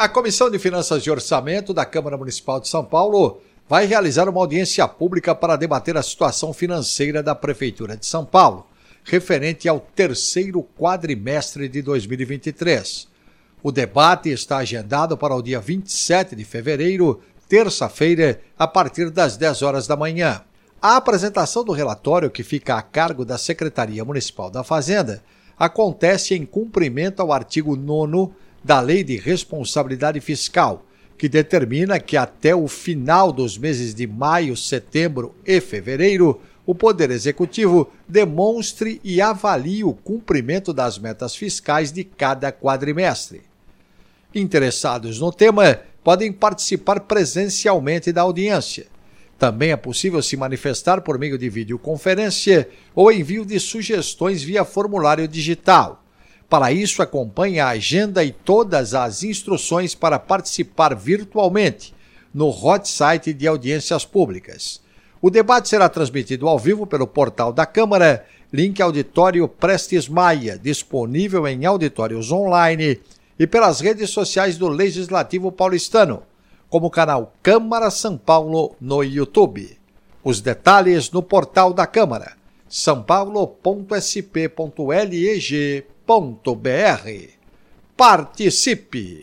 A Comissão de Finanças e Orçamento da Câmara Municipal de São Paulo vai realizar uma audiência pública para debater a situação financeira da Prefeitura de São Paulo, referente ao terceiro quadrimestre de 2023. O debate está agendado para o dia 27 de fevereiro, terça-feira, a partir das 10 horas da manhã. A apresentação do relatório, que fica a cargo da Secretaria Municipal da Fazenda, acontece em cumprimento ao artigo 9 da Lei de Responsabilidade Fiscal, que determina que até o final dos meses de maio, setembro e fevereiro, o Poder Executivo demonstre e avalie o cumprimento das metas fiscais de cada quadrimestre. Interessados no tema podem participar presencialmente da audiência. Também é possível se manifestar por meio de videoconferência ou envio de sugestões via formulário digital. Para isso, acompanhe a agenda e todas as instruções para participar virtualmente no hot site de audiências públicas. O debate será transmitido ao vivo pelo portal da Câmara, link Auditório Prestes Maia, disponível em auditórios online e pelas redes sociais do Legislativo Paulistano como o canal Câmara São Paulo no YouTube. Os detalhes no portal da Câmara, sãopaulo.sp.leg.br. Participe!